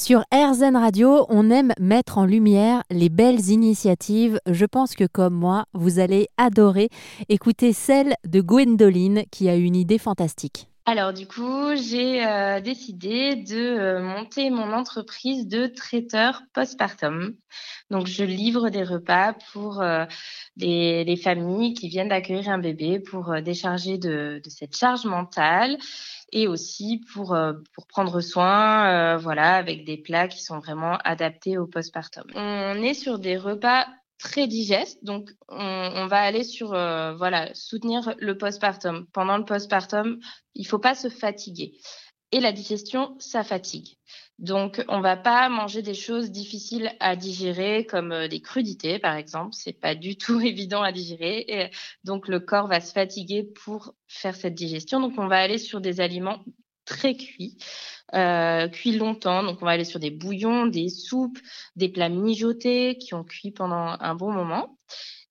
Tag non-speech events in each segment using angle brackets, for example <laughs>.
Sur RZN Radio, on aime mettre en lumière les belles initiatives. Je pense que comme moi, vous allez adorer écouter celle de Gwendoline qui a une idée fantastique. Alors du coup, j'ai euh, décidé de euh, monter mon entreprise de traiteur postpartum. Donc je livre des repas pour euh, les, familles qui viennent d'accueillir un bébé pour décharger de, de, cette charge mentale et aussi pour, euh, pour prendre soin, euh, voilà, avec des plats qui sont vraiment adaptés au postpartum. On est sur des repas très digestes, donc on, va aller sur, euh, voilà, soutenir le postpartum. Pendant le postpartum, il faut pas se fatiguer. Et la digestion, ça fatigue. Donc, on va pas manger des choses difficiles à digérer, comme euh, des crudités, par exemple. C'est pas du tout <laughs> évident à digérer. Et donc, le corps va se fatiguer pour faire cette digestion. Donc, on va aller sur des aliments très cuits, euh, cuits longtemps. Donc, on va aller sur des bouillons, des soupes, des plats mijotés qui ont cuit pendant un bon moment.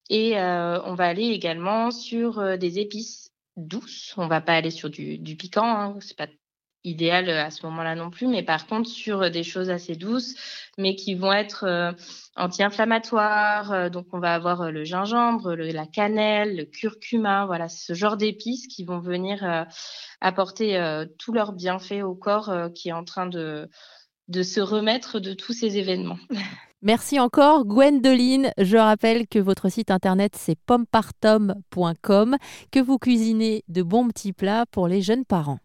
Et euh, on va aller également sur des épices douces. On va pas aller sur du, du piquant. Hein. C'est pas idéal euh, à ce moment-là non plus, mais par contre sur euh, des choses assez douces, mais qui vont être euh, anti-inflammatoires. donc on va avoir le gingembre, la cannelle, le curcuma, voilà, ce genre d'épices qui vont venir apporter tous leurs bienfaits au corps qui est en train de, de se remettre de tous ces événements. <laughs> Merci encore Gwendoline. Je rappelle que votre site internet c'est pompartom.com, que vous cuisinez de bons petits plats pour les jeunes parents.